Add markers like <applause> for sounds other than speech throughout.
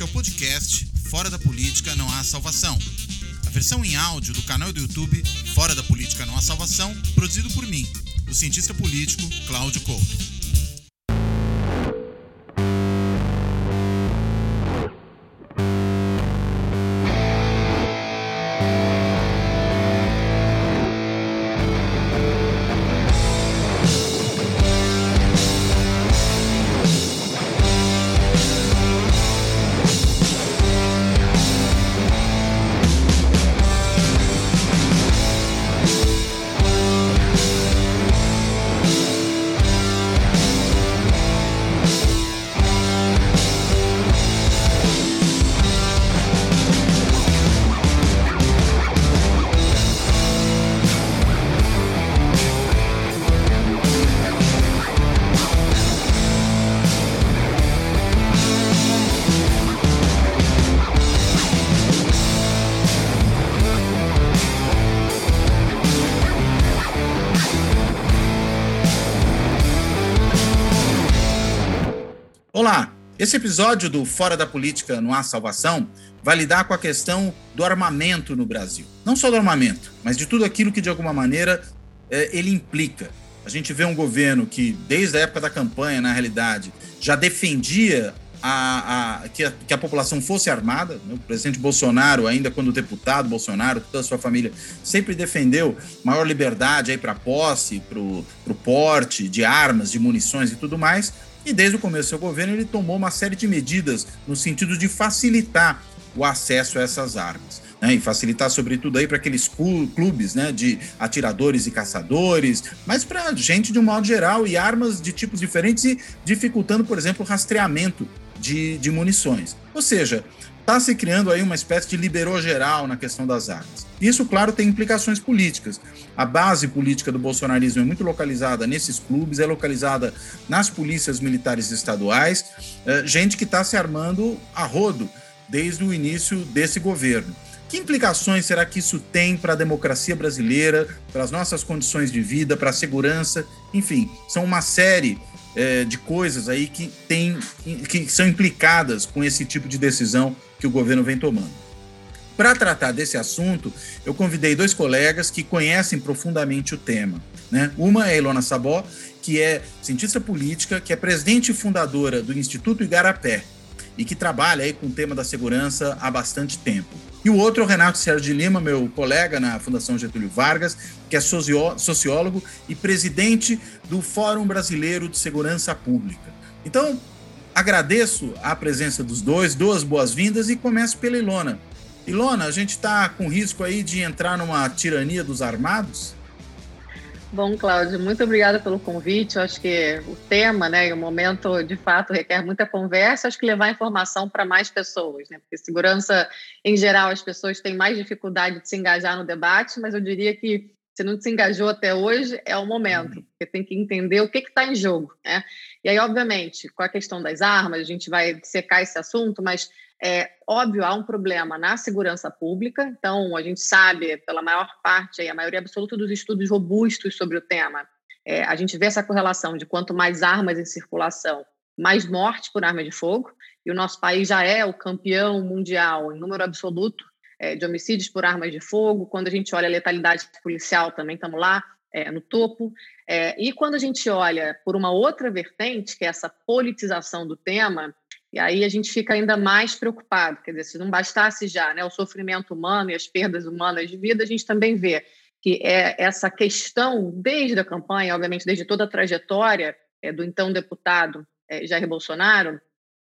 Este é o podcast Fora da Política Não Há Salvação. A versão em áudio do canal do YouTube Fora da Política Não Há Salvação, produzido por mim, o cientista político Cláudio Couto. Esse episódio do Fora da Política Não Há Salvação vai lidar com a questão do armamento no Brasil. Não só do armamento, mas de tudo aquilo que, de alguma maneira, é, ele implica. A gente vê um governo que, desde a época da campanha, na realidade, já defendia a, a, que, a, que, a, população fosse armada. Né? O presidente Bolsonaro, ainda quando deputado Bolsonaro, toda a sua família, sempre defendeu maior liberdade para posse, para o porte de armas, de munições e tudo mais. E desde o começo do seu governo, ele tomou uma série de medidas no sentido de facilitar o acesso a essas armas. Né, e facilitar, sobretudo, aí para aqueles clubes né, de atiradores e caçadores, mas para gente de um modo geral e armas de tipos diferentes e dificultando, por exemplo, o rastreamento de, de munições. Ou seja, está se criando aí uma espécie de liberou geral na questão das armas. Isso, claro, tem implicações políticas. A base política do bolsonarismo é muito localizada nesses clubes, é localizada nas polícias militares estaduais, é, gente que está se armando a rodo desde o início desse governo. Que implicações será que isso tem para a democracia brasileira, para as nossas condições de vida, para a segurança? Enfim, são uma série é, de coisas aí que, tem, que são implicadas com esse tipo de decisão que o governo vem tomando. Para tratar desse assunto, eu convidei dois colegas que conhecem profundamente o tema. Né? Uma é a Ilona Sabó, que é cientista política, que é presidente e fundadora do Instituto Igarapé e que trabalha aí com o tema da segurança há bastante tempo. E o outro é o Renato Sérgio de Lima, meu colega na Fundação Getúlio Vargas, que é sociólogo e presidente do Fórum Brasileiro de Segurança Pública. Então, agradeço a presença dos dois, duas boas-vindas e começo pela Ilona. Ilona, a gente está com risco aí de entrar numa tirania dos armados? Bom, Cláudio, muito obrigada pelo convite. Eu acho que o tema né, e o momento, de fato, requer muita conversa. Acho que levar informação para mais pessoas, né? porque segurança, em geral, as pessoas têm mais dificuldade de se engajar no debate, mas eu diria que se não se engajou até hoje, é o momento, uhum. porque tem que entender o que está em jogo. Né? E aí, obviamente, com a questão das armas, a gente vai secar esse assunto, mas é óbvio, há um problema na segurança pública, então a gente sabe, pela maior parte, a maioria absoluta dos estudos robustos sobre o tema, é, a gente vê essa correlação de quanto mais armas em circulação, mais morte por arma de fogo, e o nosso país já é o campeão mundial em número absoluto é, de homicídios por armas de fogo. Quando a gente olha a letalidade policial, também estamos lá é, no topo. É, e quando a gente olha por uma outra vertente, que é essa politização do tema, e aí a gente fica ainda mais preocupado. Quer dizer, se não bastasse já né, o sofrimento humano e as perdas humanas de vida, a gente também vê que é essa questão, desde a campanha, obviamente, desde toda a trajetória é, do então deputado é, Jair Bolsonaro,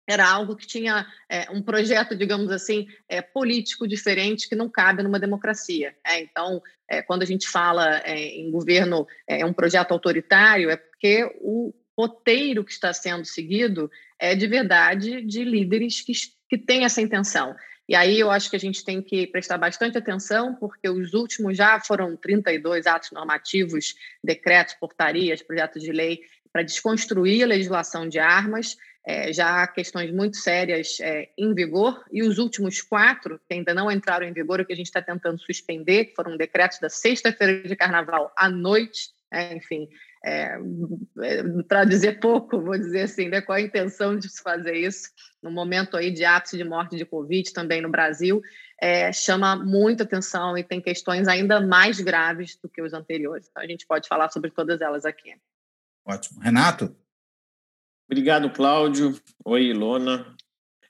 era algo que tinha é, um projeto, digamos assim, é, político diferente que não cabe numa democracia. É, então, é, quando a gente fala é, em governo, é um projeto autoritário, é porque o roteiro que está sendo seguido é de verdade de líderes que, que têm essa intenção. E aí eu acho que a gente tem que prestar bastante atenção, porque os últimos já foram 32 atos normativos, decretos, portarias, projetos de lei para desconstruir a legislação de armas. É, já há questões muito sérias é, em vigor, e os últimos quatro, que ainda não entraram em vigor, o que a gente está tentando suspender, que foram decretos da sexta-feira de carnaval à noite, é, enfim, é, é para dizer pouco, vou dizer assim, né, qual a intenção de se fazer isso no momento aí de ápice de morte de Covid também no Brasil, é, chama muita atenção e tem questões ainda mais graves do que os anteriores. Então, a gente pode falar sobre todas elas aqui. Ótimo. Renato? Obrigado, Cláudio. Oi, Ilona.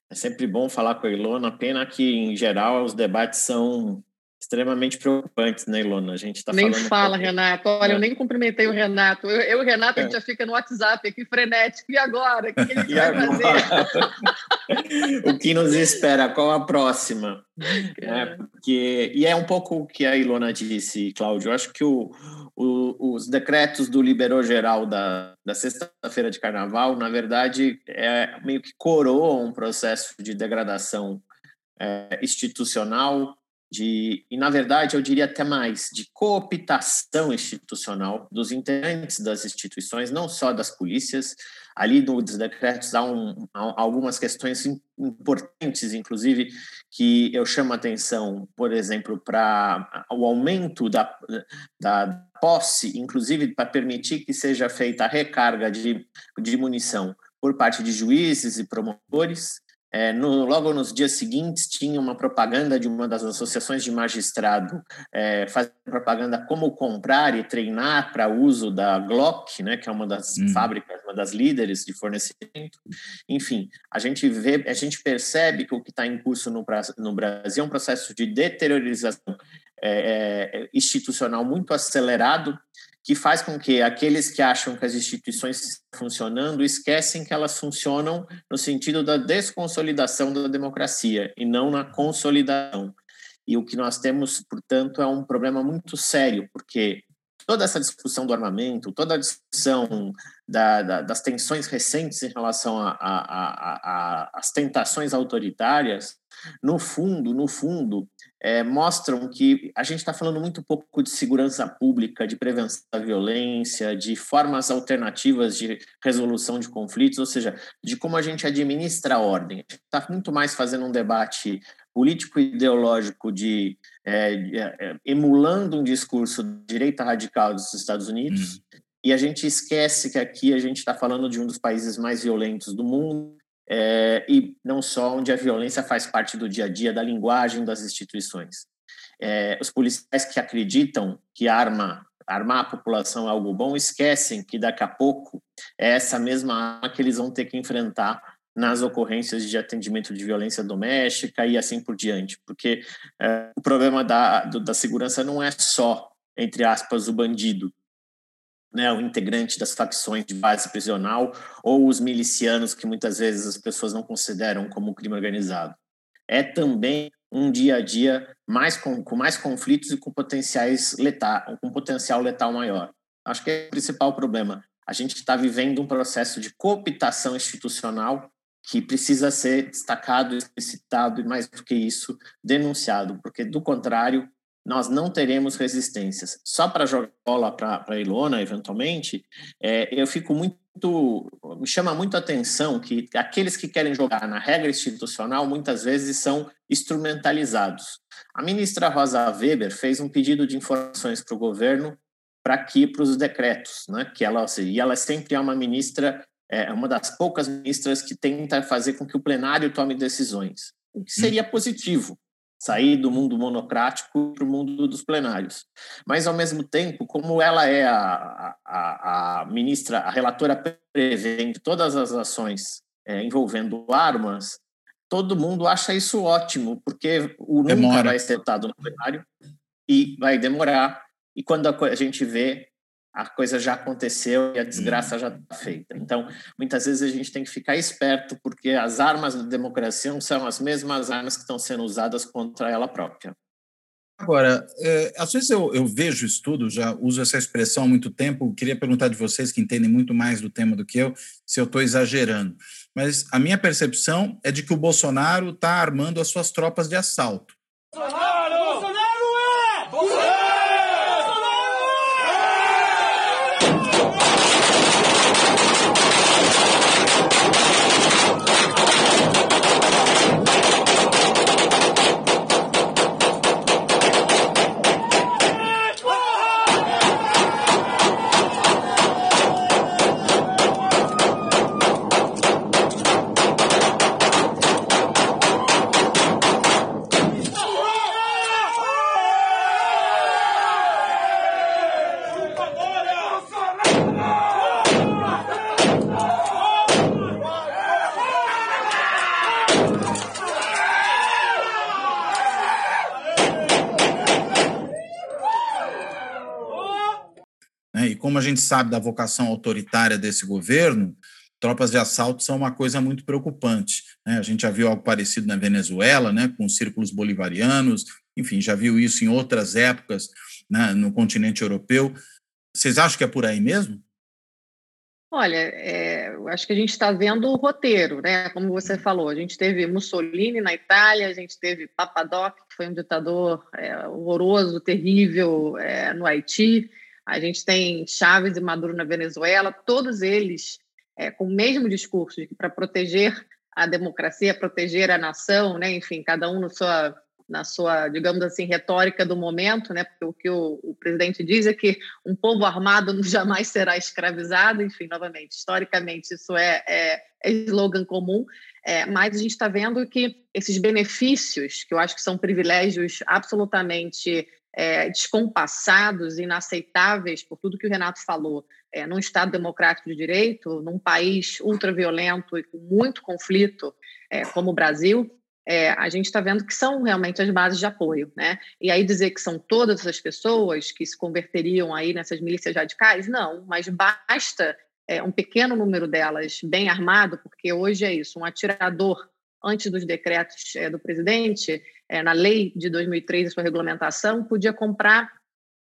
É sempre bom falar com a Ilona. Pena que, em geral, os debates são extremamente preocupantes, né, Ilona? A gente está Nem fala, Renato. Olha, é. eu nem cumprimentei o Renato. Eu, eu e o Renato, a gente é. já fica no WhatsApp aqui, frenético. E agora? O que, gente vai agora? fazer? <laughs> o que nos espera? Qual a próxima? É, porque, e é um pouco o que a Ilona disse, Cláudio. Eu acho que o, o, os decretos do Liberou Geral da, da sexta-feira de carnaval, na verdade, é meio que coroa um processo de degradação é, institucional de, e na verdade eu diria até mais, de cooptação institucional dos integrantes das instituições, não só das polícias. Ali nos decretos há, um, há algumas questões importantes, inclusive, que eu chamo a atenção, por exemplo, para o aumento da, da posse, inclusive para permitir que seja feita a recarga de, de munição por parte de juízes e promotores, é, no, logo nos dias seguintes, tinha uma propaganda de uma das associações de magistrado é, fazendo propaganda como comprar e treinar para uso da Glock, né, que é uma das hum. fábricas, uma das líderes de fornecimento. Enfim, a gente vê, a gente percebe que o que está em curso no, no, Brasil é um processo de deteriorização é, é institucional muito acelerado que faz com que aqueles que acham que as instituições estão funcionando esquecem que elas funcionam no sentido da desconsolidação da democracia e não na consolidação. E o que nós temos, portanto, é um problema muito sério, porque toda essa discussão do armamento, toda a discussão da, da, das tensões recentes em relação às tentações autoritárias, no fundo, no fundo, é, mostram que a gente está falando muito pouco de segurança pública, de prevenção da violência, de formas alternativas de resolução de conflitos, ou seja, de como a gente administra a ordem. Está muito mais fazendo um debate político-ideológico de, é, de é, emulando um discurso de direita radical dos Estados Unidos, hum. e a gente esquece que aqui a gente está falando de um dos países mais violentos do mundo, é, e não só onde a violência faz parte do dia a dia, da linguagem das instituições. É, os policiais que acreditam que arma, armar a população é algo bom esquecem que daqui a pouco é essa mesma arma que eles vão ter que enfrentar nas ocorrências de atendimento de violência doméstica e assim por diante, porque é, o problema da, do, da segurança não é só, entre aspas, o bandido, né, o integrante das facções de base prisional ou os milicianos que muitas vezes as pessoas não consideram como crime organizado. É também um dia a dia mais com, com mais conflitos e com potenciais letal, com potencial letal maior. Acho que é o principal problema. A gente está vivendo um processo de cooptação institucional que precisa ser destacado, explicitado e mais do que isso denunciado, porque do contrário nós não teremos resistências. Só para jogar bola para a Ilona, eventualmente, é, eu fico muito. Me chama muito a atenção que aqueles que querem jogar na regra institucional muitas vezes são instrumentalizados. A ministra Rosa Weber fez um pedido de informações para o governo para aqui para os decretos, né? Que ela e ela sempre é uma ministra, é uma das poucas ministras que tenta fazer com que o plenário tome decisões, o que seria positivo sair do mundo monocrático para o mundo dos plenários. Mas, ao mesmo tempo, como ela é a, a, a ministra, a relatora prevente todas as ações é, envolvendo armas, todo mundo acha isso ótimo, porque o Demora. nunca vai ser votado no plenário e vai demorar. E quando a gente vê, a coisa já aconteceu e a desgraça já está feita. Então, muitas vezes a gente tem que ficar esperto, porque as armas da democracia são as mesmas armas que estão sendo usadas contra ela própria. Agora, é, às vezes eu, eu vejo estudo, já uso essa expressão há muito tempo, queria perguntar de vocês que entendem muito mais do tema do que eu, se eu estou exagerando. Mas a minha percepção é de que o Bolsonaro está armando as suas tropas de assalto. Gente sabe da vocação autoritária desse governo, tropas de assalto são uma coisa muito preocupante. Né? A gente já viu algo parecido na Venezuela, né, com os círculos bolivarianos, enfim, já viu isso em outras épocas né, no continente europeu. Vocês acham que é por aí mesmo? Olha, é, eu acho que a gente está vendo o roteiro, né? Como você falou, a gente teve Mussolini na Itália, a gente teve Papadoc, que foi um ditador é, horroroso, terrível é, no Haiti, a gente tem Chávez e Maduro na Venezuela, todos eles é, com o mesmo discurso de que para proteger a democracia, proteger a nação, né? Enfim, cada um no sua na sua, digamos assim, retórica do momento, né? Porque o que o, o, presidente diz é que um povo armado <laughs> jamais será escravizado, enfim, novamente, historicamente isso é, é, é slogan comum, é, mas a gente está vendo que esses benefícios, que eu acho que são privilégios absolutamente é, descompassados, inaceitáveis por tudo que o Renato falou, é, num Estado democrático de direito, num país ultraviolento e com muito conflito é, como o Brasil, é, a gente está vendo que são realmente as bases de apoio, né? E aí dizer que são todas essas pessoas que se converteriam aí nessas milícias radicais, não, mas basta é, um pequeno número delas bem armado, porque hoje é isso, um atirador antes dos decretos é, do presidente, é, na lei de 2003, a sua regulamentação, podia comprar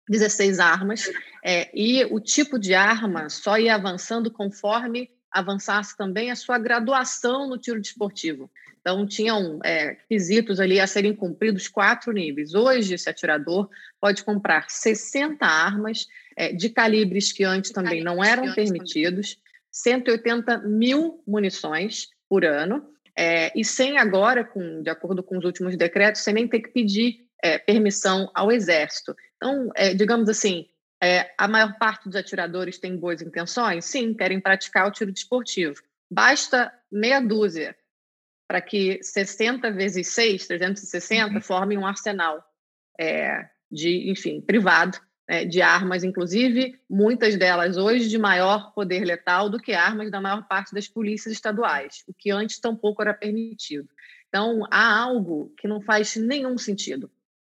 16 armas, é, e o tipo de arma só ia avançando conforme avançasse também a sua graduação no tiro desportivo. Então, tinham é, quesitos ali a serem cumpridos quatro níveis. Hoje, esse atirador pode comprar 60 armas é, de calibres que antes também não eram permitidos, 180 mil munições por ano, é, e sem agora, com, de acordo com os últimos decretos, sem nem ter que pedir é, permissão ao Exército. Então, é, digamos assim, é, a maior parte dos atiradores tem boas intenções? Sim, querem praticar o tiro desportivo. Basta meia dúzia para que 60 vezes 6, 360, uhum. formem um arsenal é, de, enfim, privado, de armas, inclusive muitas delas hoje de maior poder letal do que armas da maior parte das polícias estaduais, o que antes tampouco era permitido. Então, há algo que não faz nenhum sentido.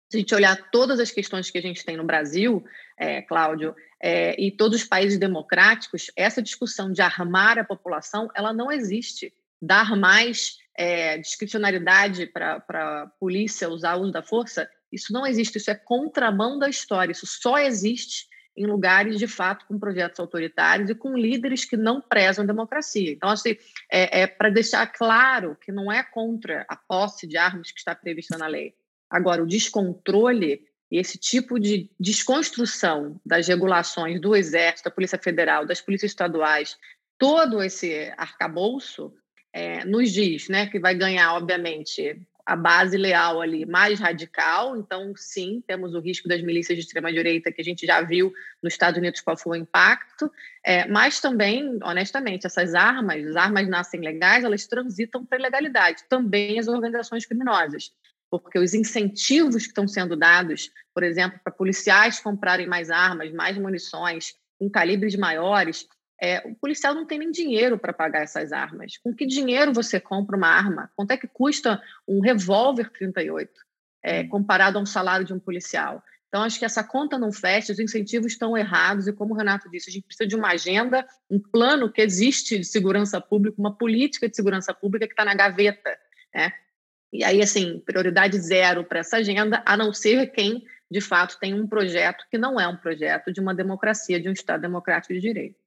Se a gente olhar todas as questões que a gente tem no Brasil, é, Cláudio, é, e todos os países democráticos, essa discussão de armar a população, ela não existe. Dar mais é, discricionariedade para a polícia usar o uso da força, isso não existe, isso é contramão da história, isso só existe em lugares de fato com projetos autoritários e com líderes que não prezam a democracia. Então, assim, é, é para deixar claro que não é contra a posse de armas que está prevista na lei. Agora, o descontrole e esse tipo de desconstrução das regulações do Exército, da Polícia Federal, das polícias estaduais, todo esse arcabouço é, nos diz né, que vai ganhar, obviamente, a base leal ali mais radical, então sim, temos o risco das milícias de extrema-direita que a gente já viu nos Estados Unidos qual foi o impacto, é, mas também, honestamente, essas armas, as armas nascem legais, elas transitam para a ilegalidade, também as organizações criminosas, porque os incentivos que estão sendo dados, por exemplo, para policiais comprarem mais armas, mais munições, com calibres maiores, é, o policial não tem nem dinheiro para pagar essas armas. Com que dinheiro você compra uma arma? Quanto é que custa um revólver 38 é, comparado a um salário de um policial? Então, acho que essa conta não fecha, os incentivos estão errados, e como o Renato disse, a gente precisa de uma agenda, um plano que existe de segurança pública, uma política de segurança pública que está na gaveta. Né? E aí, assim, prioridade zero para essa agenda, a não ser quem, de fato, tem um projeto que não é um projeto de uma democracia, de um Estado democrático de direito.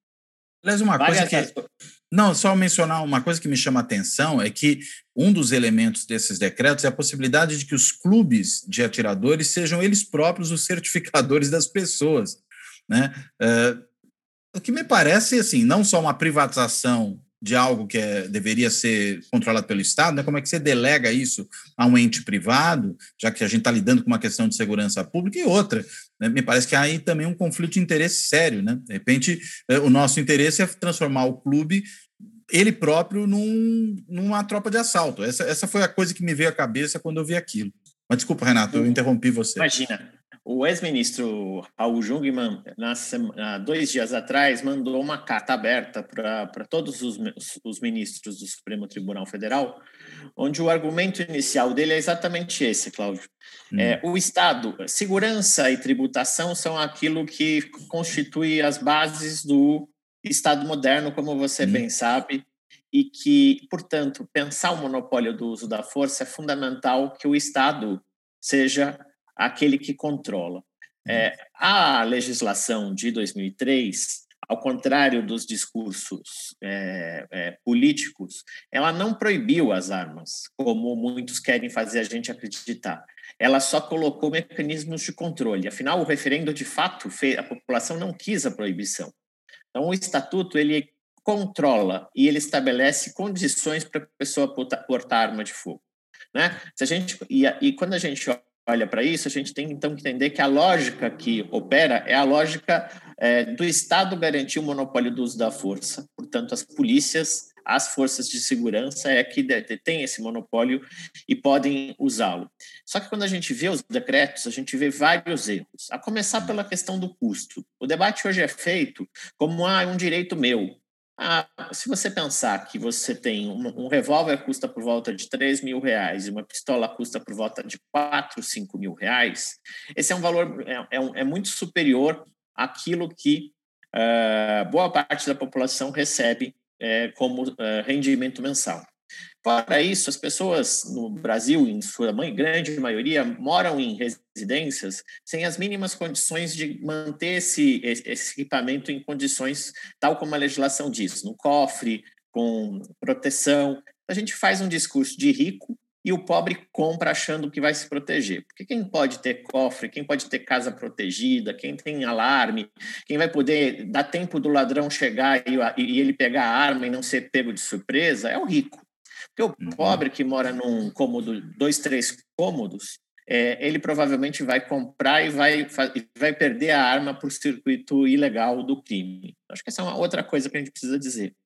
Aliás, uma coisa que. Não, só mencionar uma coisa que me chama a atenção é que um dos elementos desses decretos é a possibilidade de que os clubes de atiradores sejam eles próprios os certificadores das pessoas. Né? Uh, o que me parece, assim, não só uma privatização de algo que é, deveria ser controlado pelo Estado, né? como é que você delega isso a um ente privado, já que a gente está lidando com uma questão de segurança pública, e outra, né? me parece que há aí também um conflito de interesse sério. Né? De repente, é, o nosso interesse é transformar o clube, ele próprio, num, numa tropa de assalto. Essa, essa foi a coisa que me veio à cabeça quando eu vi aquilo. Mas desculpa, Renato, eu interrompi você. Imagina. O ex-ministro Raul Jungmann, dois dias atrás, mandou uma carta aberta para todos os, os, ministros do Supremo Tribunal Federal, onde o argumento inicial dele é exatamente esse, Cláudio. Hum. É, o Estado, segurança e tributação são aquilo que constitui as bases do Estado moderno, como você hum. bem sabe, e que, portanto, pensar o monopólio do uso da força é fundamental que o Estado seja aquele que controla. É, a legislação de 2003, ao contrário dos discursos é, é, políticos, ela não proibiu as armas, como muitos querem fazer a gente acreditar. Ela só colocou mecanismos de controle. Afinal, o referendo, de fato, fez, a população não quis a proibição. Então, o estatuto ele controla e ele estabelece condições para a pessoa portar, portar arma de fogo. Né? Se a gente, e, e quando a gente olha para isso, a gente tem então que entender que a lógica que opera é a lógica é, do Estado garantir o monopólio do uso da força. Portanto, as polícias, as forças de segurança é que têm esse monopólio e podem usá-lo. Só que quando a gente vê os decretos, a gente vê vários erros. A começar pela questão do custo. O debate hoje é feito como ah, um direito meu. Ah, se você pensar que você tem um, um revólver custa por volta de 3 mil reais e uma pistola custa por volta de 4, 5 mil reais, esse é um valor é, é, é muito superior àquilo que uh, boa parte da população recebe uh, como uh, rendimento mensal. Fora isso, as pessoas no Brasil, em sua mãe, grande maioria, moram em residências sem as mínimas condições de manter esse, esse equipamento em condições tal como a legislação diz, no cofre, com proteção. A gente faz um discurso de rico e o pobre compra achando que vai se proteger. Porque quem pode ter cofre, quem pode ter casa protegida, quem tem alarme, quem vai poder dar tempo do ladrão chegar e, e ele pegar a arma e não ser pego de surpresa, é o rico. Porque o uhum. pobre que mora num cômodo, dois, três cômodos, é, ele provavelmente vai comprar e vai, vai perder a arma por circuito ilegal do crime. Acho que essa é uma outra coisa que a gente precisa dizer.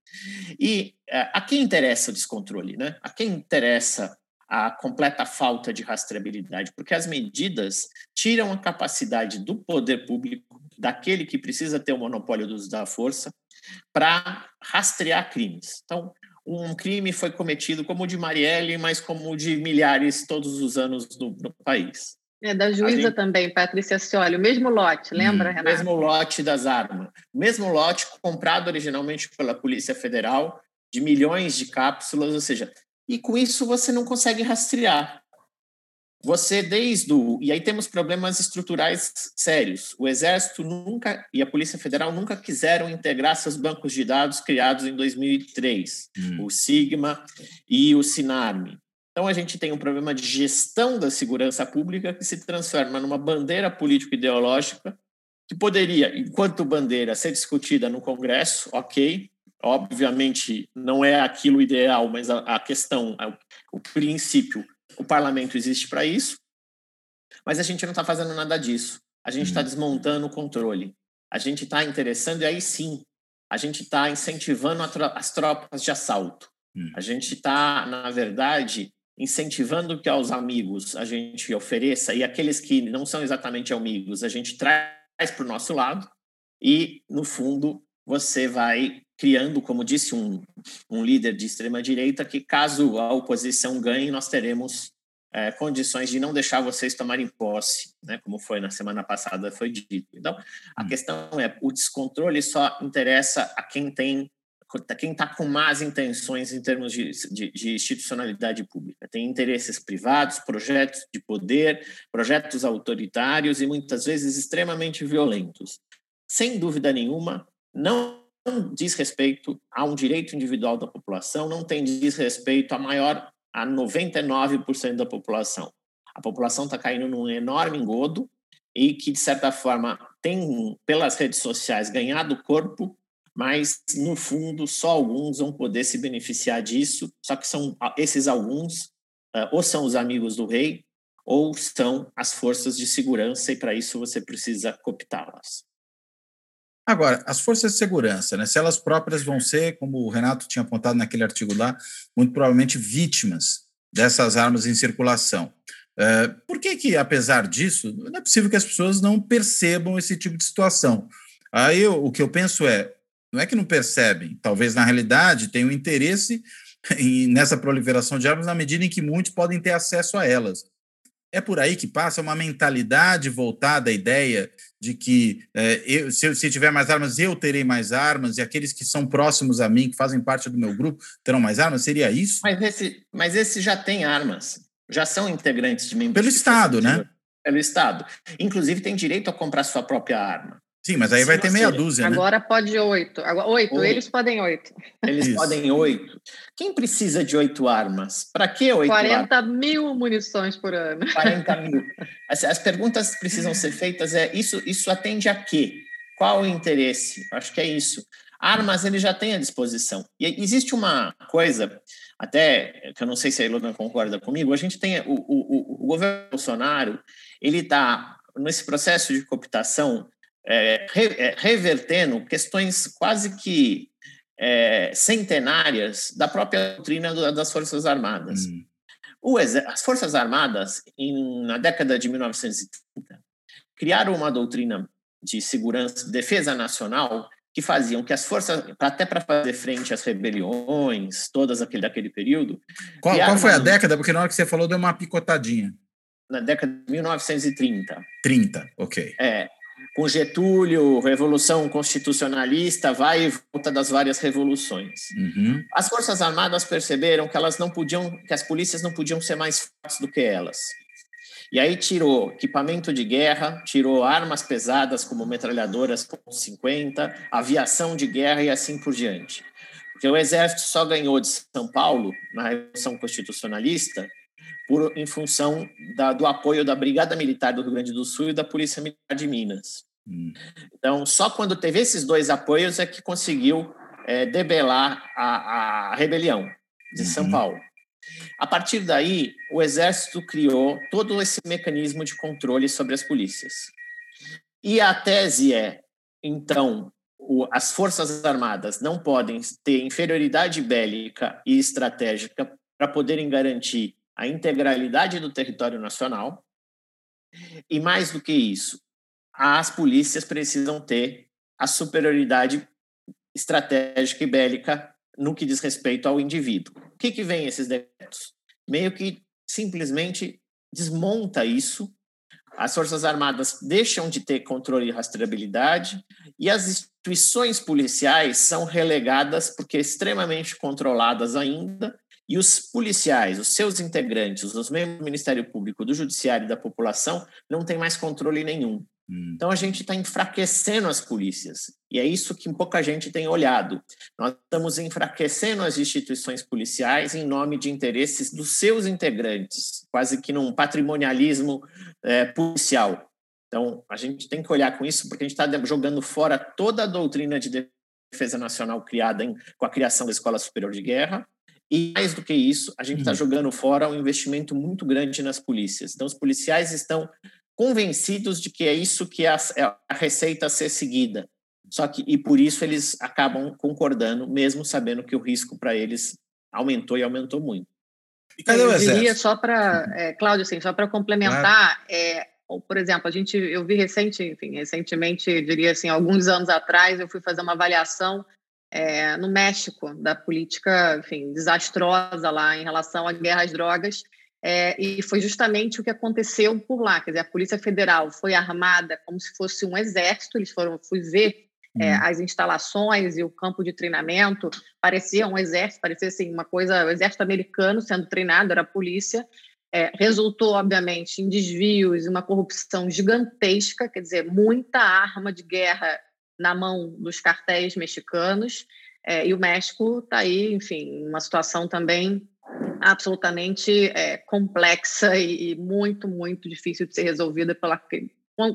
E é, a quem interessa o descontrole? Né? A quem interessa a completa falta de rastreabilidade? Porque as medidas tiram a capacidade do poder público, daquele que precisa ter o monopólio do uso da força, para rastrear crimes. Então, um crime foi cometido como o de Marielle, mas como o de milhares todos os anos no, no país. É, da juíza gente... também, Patrícia Scioli, o mesmo lote, lembra, hum, Renato? O mesmo lote das armas. O mesmo lote comprado originalmente pela Polícia Federal, de milhões de cápsulas, ou seja, e com isso você não consegue rastrear. Você, desde o. E aí temos problemas estruturais sérios. O Exército nunca e a Polícia Federal nunca quiseram integrar seus bancos de dados criados em 2003, hum. o Sigma e o Sinarme. Então, a gente tem um problema de gestão da segurança pública que se transforma numa bandeira político-ideológica que poderia, enquanto bandeira, ser discutida no Congresso, ok. Obviamente, não é aquilo ideal, mas a, a questão, o princípio o parlamento existe para isso, mas a gente não está fazendo nada disso. A gente está uhum. desmontando o controle. A gente está interessando, e aí sim, a gente está incentivando as tropas de assalto. Uhum. A gente está, na verdade, incentivando que aos amigos a gente ofereça, e aqueles que não são exatamente amigos, a gente traz para o nosso lado, e, no fundo, você vai criando, como disse um, um líder de extrema-direita, que caso a oposição ganhe, nós teremos é, condições de não deixar vocês tomarem posse, né, como foi na semana passada, foi dito. Então, a hum. questão é, o descontrole só interessa a quem tem quem está com más intenções em termos de, de, de, institucionalidade pública. Tem interesses privados, projetos de poder, projetos autoritários e muitas vezes extremamente violentos. Sem dúvida nenhuma, não não diz respeito a um direito individual da população, não tem diz respeito a maior a 99% da população. A população está caindo num enorme engodo e que, de certa forma, tem, pelas redes sociais, ganhado corpo, mas, no fundo, só alguns vão poder se beneficiar disso, só que são esses alguns, eh, ou são os amigos do rei, ou são as forças de segurança, e para isso você precisa cooptá-las. Agora, as forças de segurança, né, se elas próprias vão ser, como o Renato tinha apontado naquele artigo lá, muito provavelmente vítimas dessas armas em circulação. É, por que, que, apesar disso, não é possível que as pessoas não percebam esse tipo de situação? Aí eu, o que eu penso é, não é que não percebem, talvez na realidade tenham interesse <laughs> em, nessa proliferação de armas na medida em que muitos podem ter acesso a elas. É por aí que passa uma mentalidade voltada à ideia de que é, eu, se, se tiver mais armas, eu terei mais armas, e aqueles que são próximos a mim, que fazem parte do meu grupo, terão mais armas? Seria isso? Mas esse, mas esse já tem armas, já são integrantes de membros. Pelo Estado, né? Pelo Estado. Inclusive, tem direito a comprar sua própria arma. Sim, mas aí Sim, vai ter meia dúzia, né? Agora pode oito. Agora, oito, oito. eles podem oito. Eles Isso. podem oito. Quem precisa de oito armas? Para que oito 40 armas? mil munições por ano. 40 <laughs> mil. As, as perguntas que precisam ser feitas é, isso, isso atende a quê? Qual o interesse? Acho que é isso. Armas ele já tem à disposição. E existe uma coisa, até que eu não sei se a Ilona concorda comigo, a gente tem o, o, o governo Bolsonaro, ele está nesse processo de cooptação é, re, é, revertendo questões quase que é, centenárias da própria doutrina das Forças Armadas. Hum. As Forças Armadas, em, na década de 1930, criaram uma doutrina de segurança, defesa nacional, que faziam que as forças, até para fazer frente às rebeliões, todas aquele daquele período. Qual, qual foi a década? Porque na hora que você falou deu uma picotadinha. Na década de 1930. 30, ok. É, com Getúlio, Revolução Constitucionalista, vai e volta das várias revoluções. Uhum. As Forças Armadas perceberam que elas não podiam, que as polícias não podiam ser mais fortes do que elas. E aí tirou equipamento de guerra, tirou armas pesadas como metralhadoras .50, aviação de guerra e assim por diante. Porque o exército só ganhou de São Paulo na Revolução Constitucionalista por, em função da, do apoio da Brigada Militar do Rio Grande do Sul e da Polícia Militar de Minas. Hum. Então, só quando teve esses dois apoios é que conseguiu é, debelar a, a rebelião de uhum. São Paulo. A partir daí, o Exército criou todo esse mecanismo de controle sobre as polícias. E a tese é, então, o, as Forças Armadas não podem ter inferioridade bélica e estratégica para poderem garantir a integralidade do território nacional. E mais do que isso, as polícias precisam ter a superioridade estratégica e bélica no que diz respeito ao indivíduo. O que, que vem esses decretos? Meio que simplesmente desmonta isso, as Forças Armadas deixam de ter controle e rastreabilidade e as instituições policiais são relegadas, porque extremamente controladas ainda, e os policiais, os seus integrantes, os membros do Ministério Público, do Judiciário e da população não têm mais controle nenhum. Hum. Então a gente está enfraquecendo as polícias. E é isso que pouca gente tem olhado. Nós estamos enfraquecendo as instituições policiais em nome de interesses dos seus integrantes, quase que num patrimonialismo é, policial. Então a gente tem que olhar com isso, porque a gente está jogando fora toda a doutrina de defesa nacional criada em, com a criação da Escola Superior de Guerra, e mais do que isso, a gente está uhum. jogando fora um investimento muito grande nas polícias. Então, os policiais estão convencidos de que é isso que é a, é a receita a ser seguida. Só que, e por isso eles acabam concordando, mesmo sabendo que o risco para eles aumentou e aumentou muito. E cadê o eu diria só para, é, Cláudio, assim, só para complementar, é, por exemplo, a gente, eu vi recente, enfim, recentemente, diria assim, alguns anos atrás, eu fui fazer uma avaliação é, no México, da política, enfim, desastrosa lá em relação à guerra às drogas. É, e foi justamente o que aconteceu por lá. Quer dizer, a Polícia Federal foi armada como se fosse um exército. Eles foram, fui ver é, uhum. as instalações e o campo de treinamento. Parecia um exército, parecia assim, uma coisa, o exército americano sendo treinado, era a polícia. É, resultou, obviamente, em desvios, uma corrupção gigantesca, quer dizer, muita arma de guerra na mão dos cartéis mexicanos. É, e o México está aí, enfim, uma situação também absolutamente é, complexa e, e, muito, muito difícil de ser resolvida pela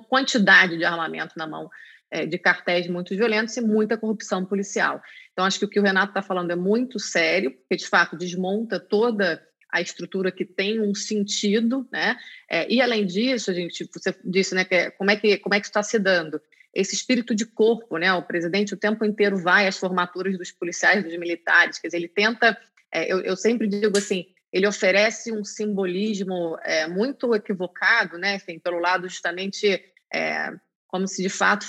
quantidade de armamento na mão é, de cartéis muito violentos e muita corrupção policial. Então, acho que o que o Renato está falando é muito sério, porque, de fato, desmonta toda a estrutura que tem um sentido, né? É, e além disso, a gente, você disse, né, que é, como é que como é que está se dando? Esse espírito de corpo, né? O presidente o tempo inteiro vai às formaturas dos policiais, dos militares, quer dizer, ele tenta. É, eu, eu sempre digo assim, ele oferece um simbolismo é, muito equivocado, né? Enfim, pelo lado justamente é, como se de fato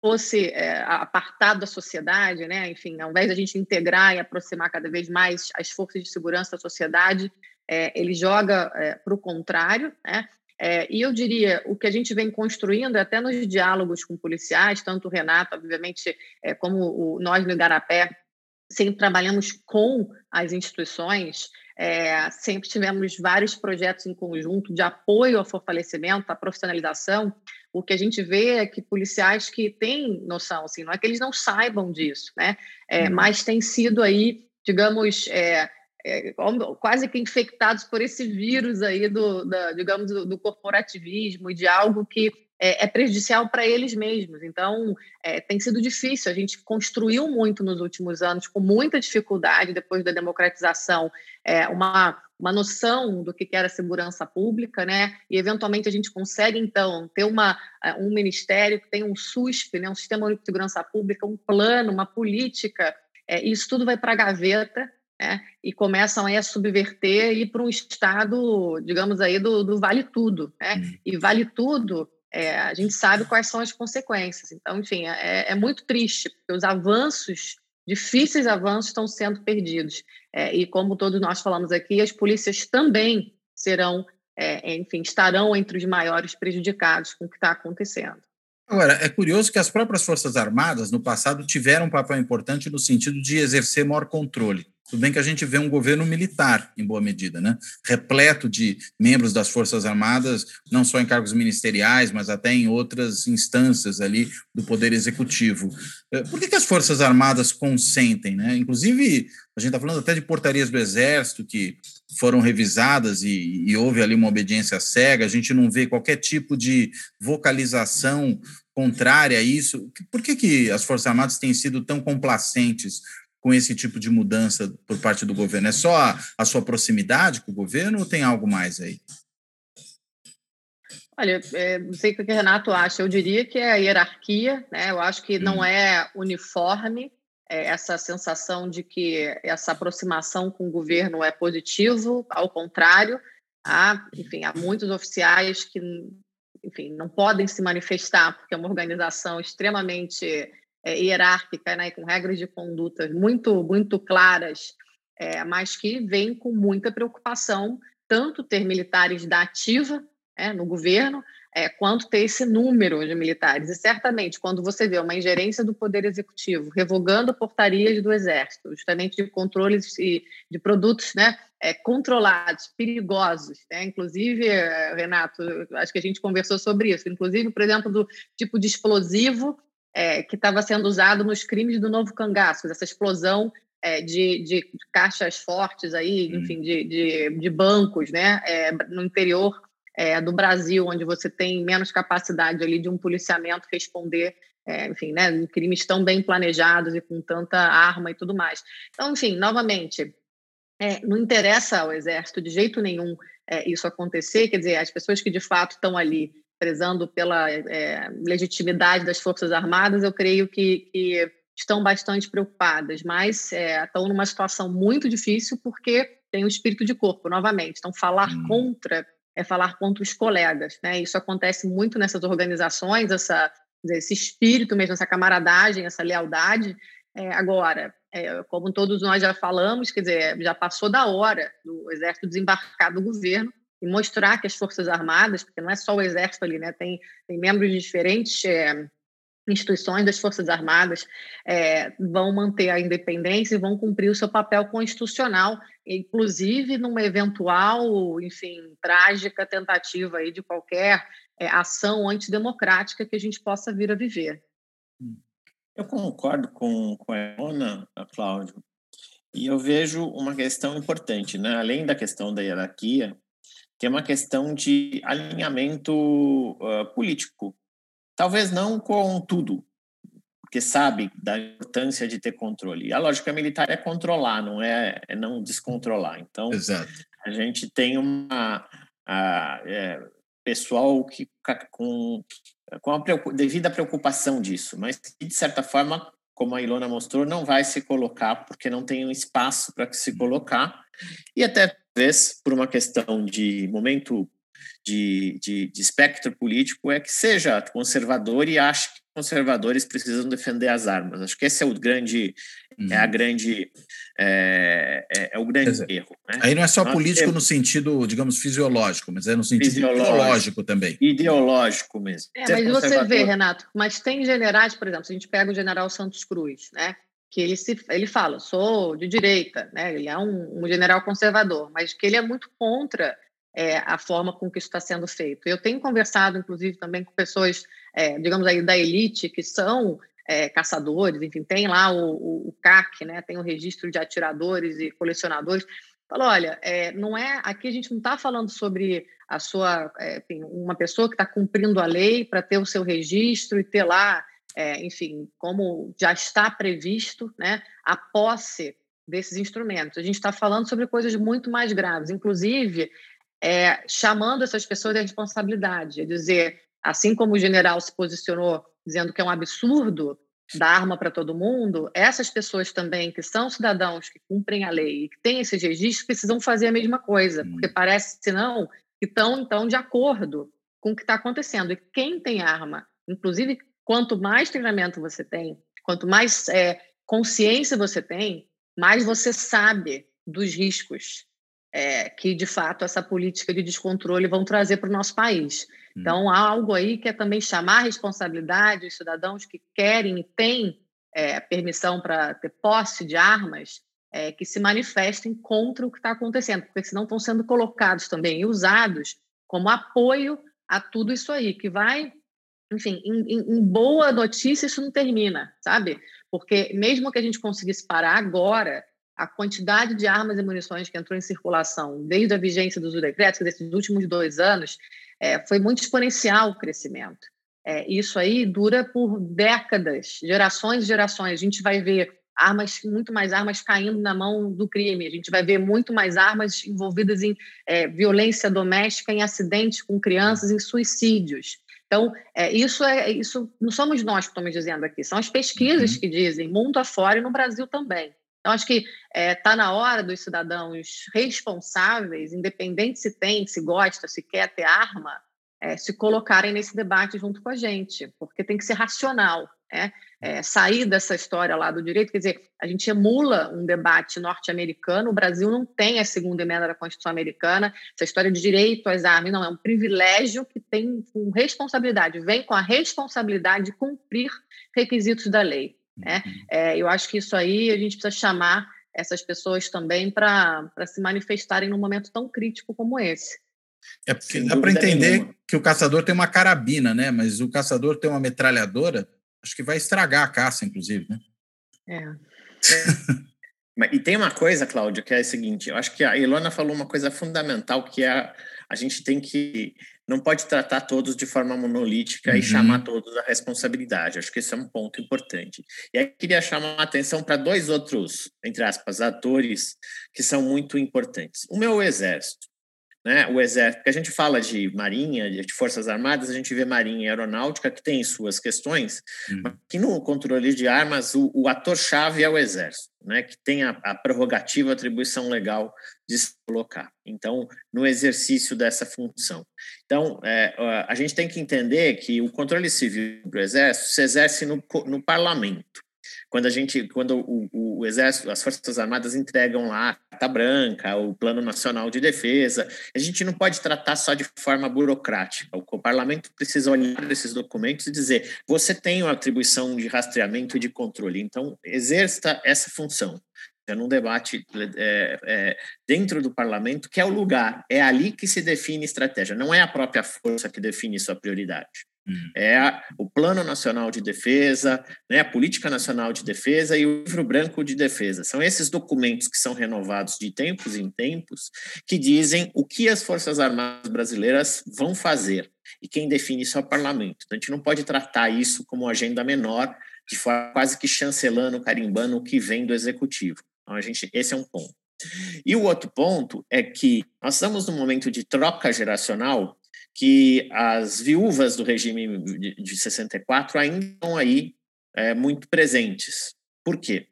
fosse é, apartado da sociedade, né? Enfim, ao invés da gente integrar e aproximar cada vez mais as forças de segurança da sociedade, é, ele joga é, para o contrário, né? É, e eu diria, o que a gente vem construindo, até nos diálogos com policiais, tanto o Renato, obviamente, é, como o, nós no Igarapé, sempre trabalhamos com as instituições, é, sempre tivemos vários projetos em conjunto de apoio ao fortalecimento, à profissionalização. O que a gente vê é que policiais que têm noção, assim, não é que eles não saibam disso, né? É, uhum. Mas tem sido aí, digamos, é, quase que infectados por esse vírus aí do, da, digamos, do, do corporativismo e de algo que é, é prejudicial para eles mesmos. Então, é, tem sido difícil. A gente construiu muito nos últimos anos, com muita dificuldade, depois da democratização, é, uma, uma noção do que era segurança pública, né? E, eventualmente, a gente consegue, então, ter uma, é, um ministério que tem um SUSP, né? um Sistema Único de Segurança Pública, um plano, uma política. É, isso tudo vai para a gaveta né? e começam aí a subverter e ir para um estado, digamos aí, do, do vale tudo. Né? Hum. E vale tudo, é, a gente sabe quais são as consequências. Então, enfim, é, é muito triste, porque os avanços, difíceis avanços, estão sendo perdidos. É, e como todos nós falamos aqui, as polícias também serão, é, enfim, estarão entre os maiores prejudicados com o que está acontecendo. Agora, é curioso que as próprias Forças Armadas, no passado, tiveram um papel importante no sentido de exercer maior controle. Tudo bem que a gente vê um governo militar, em boa medida, né? repleto de membros das Forças Armadas, não só em cargos ministeriais, mas até em outras instâncias ali do Poder Executivo. Eh, por que, que as Forças Armadas consentem? Né? Inclusive, a gente está falando até de portarias do Exército que foram revisadas e, e houve ali uma obediência cega, a gente não vê qualquer tipo de vocalização contrária a isso. Por que, que as Forças Armadas têm sido tão complacentes com esse tipo de mudança por parte do governo? É só a, a sua proximidade com o governo ou tem algo mais aí? Olha, é, não sei o que o Renato acha. Eu diria que é a hierarquia, né? Eu acho que não hum. é uniforme é, essa sensação de que essa aproximação com o governo é positivo. Ao contrário, há, enfim, há muitos oficiais que, enfim, não podem se manifestar porque é uma organização extremamente é, hierárquica, né, com regras de conduta muito, muito claras, é, mas que vem com muita preocupação tanto ter militares da ativa é, no governo, é, quanto ter esse número de militares. E certamente, quando você vê uma ingerência do Poder Executivo revogando portarias do Exército, justamente de controles de, de produtos né, é, controlados, perigosos, né? inclusive, é, Renato, acho que a gente conversou sobre isso, inclusive, por exemplo, do tipo de explosivo é, que estava sendo usado nos crimes do Novo Cangaço, essa explosão é, de, de, caixas fortes aí, hum. enfim, de, de, de, bancos, né, é, no interior é, do Brasil, onde você tem menos capacidade ali de um policiamento responder, é, enfim, né, crimes tão bem planejados e com tanta arma e tudo mais. Então, enfim, novamente, é, não interessa ao Exército de jeito nenhum isso acontecer, quer dizer, as pessoas que de fato estão ali prezando pela é, legitimidade das Forças Armadas, eu creio que, que estão bastante preocupadas, mas é, estão numa situação muito difícil porque tem o espírito de corpo, novamente. Então, falar hum. contra é falar contra os colegas. Né? Isso acontece muito nessas organizações, essa, esse espírito mesmo, essa camaradagem, essa lealdade. É, agora, é, como todos nós já falamos, quer dizer, já passou da hora do Exército desembarcar do governo e mostrar que as Forças Armadas, porque não é só o Exército ali, né, tem, tem membros de diferentes é, instituições das Forças Armadas, é, vão manter a independência e vão cumprir o seu papel constitucional, inclusive numa eventual, enfim, trágica tentativa aí de qualquer é, ação antidemocrática que a gente possa vir a viver. Eu concordo com, com a Ana, Cláudio, e eu vejo uma questão importante, né? além da questão da hierarquia, tem uma questão de alinhamento uh, político. Talvez não com tudo, porque sabe da importância de ter controle. A lógica militar é controlar, não é, é não descontrolar. Então, Exato. a gente tem uma a, é, pessoal que com, com a devida preocupação disso, mas que, de certa forma, como a Ilona mostrou, não vai se colocar porque não tem um espaço para se colocar e até talvez por uma questão de momento de, de, de, espectro político é que seja conservador e ache que conservadores precisam defender as armas. Acho que esse é o grande uhum. é a uhum. grande é, é, é o grande dizer, erro. Né? Aí não é só Nós político temos... no sentido, digamos, fisiológico, mas é no sentido ideológico também. Ideológico mesmo. É, mas você vê, Renato, mas tem generais, por exemplo, se a gente pega o general Santos Cruz, né? Que ele, se, ele fala, sou de direita, né? ele é um, um general conservador, mas que ele é muito contra é, a forma com que isso está sendo feito. Eu tenho conversado, inclusive, também com pessoas, é, digamos aí, da elite, que são é, caçadores, enfim, tem lá o, o, o, CAC, né, tem o registro de atiradores e colecionadores. Falou, olha, é, não é aqui a gente não está falando sobre a sua, é, enfim, uma pessoa que está cumprindo a lei para ter o seu registro e ter lá, é, enfim, como já está previsto, né, a posse desses instrumentos. A gente está falando sobre coisas muito mais graves, inclusive é, chamando essas pessoas à responsabilidade, é dizer, assim como o general se posicionou dizendo que é um absurdo dar arma para todo mundo, essas pessoas também que são cidadãos que cumprem a lei e que têm esses registros precisam fazer a mesma coisa, porque parece, senão, que estão, então, de acordo com o que está acontecendo. E quem tem arma, inclusive, quanto mais treinamento você tem, quanto mais é, consciência você tem, mais você sabe dos riscos é, que, de fato, essa política de descontrole vão trazer para o nosso país. Hum. Então, há algo aí que é também chamar a responsabilidade os cidadãos que querem e têm é, permissão para ter posse de armas, é, que se manifestem contra o que está acontecendo, porque senão estão sendo colocados também e usados como apoio a tudo isso aí, que vai, enfim, em, em boa notícia isso não termina, sabe? Porque mesmo que a gente conseguisse parar agora, a quantidade de armas e munições que entrou em circulação desde a vigência dos decretos, desses últimos dois anos, é, foi muito exponencial o crescimento. É, isso aí dura por décadas, gerações e gerações. A gente vai ver armas, muito mais armas caindo na mão do crime. A gente vai ver muito mais armas envolvidas em é, violência doméstica, em acidentes com crianças, em suicídios. Então, é, isso é isso não somos nós que estamos dizendo aqui, são as pesquisas uhum. que dizem, mundo afora e no Brasil também. Então, acho que está é, tá na hora dos cidadãos responsáveis, independente se tem, se gosta, se quer ter arma, é, se colocarem nesse debate junto com a gente, porque tem que ser racional. Né? É, sair dessa história lá do direito, quer dizer, a gente emula um debate norte-americano, o Brasil não tem a segunda emenda da Constituição americana, essa história de direito às armas não é um privilégio que tem com responsabilidade, vem com a responsabilidade de cumprir requisitos da lei. Né? Uhum. É, eu acho que isso aí a gente precisa chamar essas pessoas também para se manifestarem num momento tão crítico como esse. É porque dá para entender nenhuma. que o caçador tem uma carabina, né? Mas o caçador tem uma metralhadora, acho que vai estragar a caça, inclusive, né? É. <laughs> e tem uma coisa, Cláudio, que é a seguinte: eu acho que a Ilona falou uma coisa fundamental, que é a gente tem que não pode tratar todos de forma monolítica uhum. e chamar todos à responsabilidade. Acho que esse é um ponto importante. E aí queria chamar a atenção para dois outros, entre aspas, atores que são muito importantes. O meu exército né, o exército, porque a gente fala de marinha, de forças armadas, a gente vê marinha e aeronáutica que tem suas questões, uhum. mas que no controle de armas o, o ator-chave é o exército, né, que tem a, a prerrogativa, a atribuição legal de se colocar. Então, no exercício dessa função. Então, é, a gente tem que entender que o controle civil do exército se exerce no, no parlamento quando a gente, quando o, o, exército, as forças armadas entregam lá a carta branca, o plano nacional de defesa, a gente não pode tratar só de forma burocrática. O, parlamento precisa olhar esses documentos e dizer: você tem a atribuição de rastreamento e de controle, então exerça essa função. É num debate é, é, dentro do parlamento, que é o lugar, é ali que se define estratégia, não é a própria força que define sua prioridade. Hum. É o Plano Nacional de Defesa, né, a Política Nacional de Defesa e o Livro Branco de Defesa. São esses documentos que são renovados de tempos em tempos que dizem o que as Forças Armadas brasileiras vão fazer. E quem define isso é o parlamento. Então, a gente não pode tratar isso como agenda menor, de forma quase que chancelando, carimbando o que vem do executivo. Então, a gente, esse é um ponto. E o outro ponto é que nós estamos num momento de troca geracional que as viúvas do regime de 64 ainda estão aí é, muito presentes. Por quê?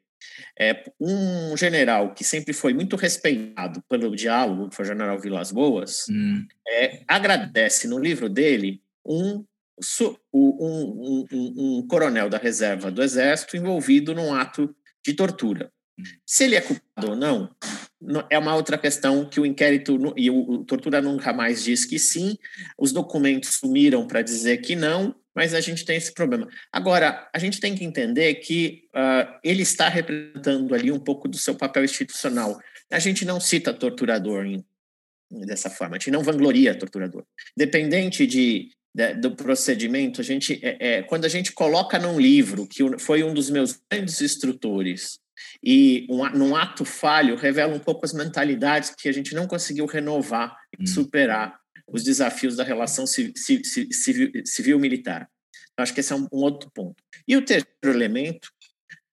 É, um general que sempre foi muito respeitado pelo diálogo, que foi o general Vilas Boas, hum. é, agradece no livro dele um, um, um, um coronel da reserva do Exército envolvido num ato de tortura. Se ele é culpado ou não, é uma outra questão que o inquérito e o, Tortura nunca mais diz que sim, os documentos sumiram para dizer que não, mas a gente tem esse problema. Agora, a gente tem que entender que uh, ele está representando ali um pouco do seu papel institucional. A gente não cita torturador em, dessa forma, a gente não vangloria torturador. Dependente de, de do procedimento, a gente, é, é, quando a gente coloca num livro, que foi um dos meus grandes instrutores, e um, num ato falho revela um pouco as mentalidades que a gente não conseguiu renovar e hum. superar os desafios da relação civil-militar. Então, acho que esse é um, um, outro ponto. E o terceiro elemento,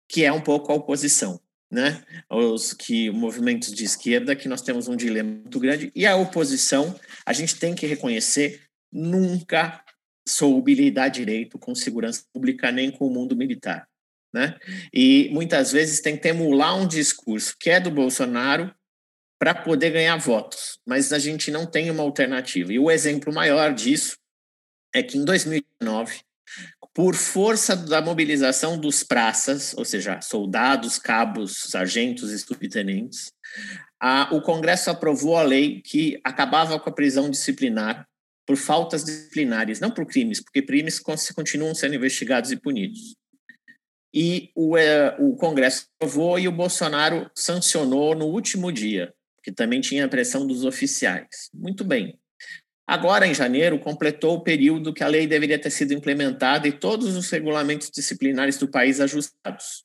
que é um pouco a oposição, né? Os que movimentos de esquerda, que nós temos um dilema muito grande, e a oposição, a gente tem que reconhecer, nunca soube lidar direito com segurança pública nem com o mundo militar. Né? E muitas vezes tem que emular um discurso que é do Bolsonaro para poder ganhar votos, mas a gente não tem uma alternativa. E o exemplo maior disso é que em 2019, por força da mobilização dos praças, ou seja, soldados, cabos, sargentos e subtenentes, a, o Congresso aprovou a lei que acabava com a prisão disciplinar por faltas disciplinares, não por crimes, porque crimes continuam sendo investigados e punidos. E o, é, o Congresso aprovou e o Bolsonaro sancionou no último dia que também tinha a pressão dos oficiais. Muito bem. Agora, em janeiro, completou o período que a lei deveria ter sido implementada e todos os regulamentos disciplinares do país ajustados.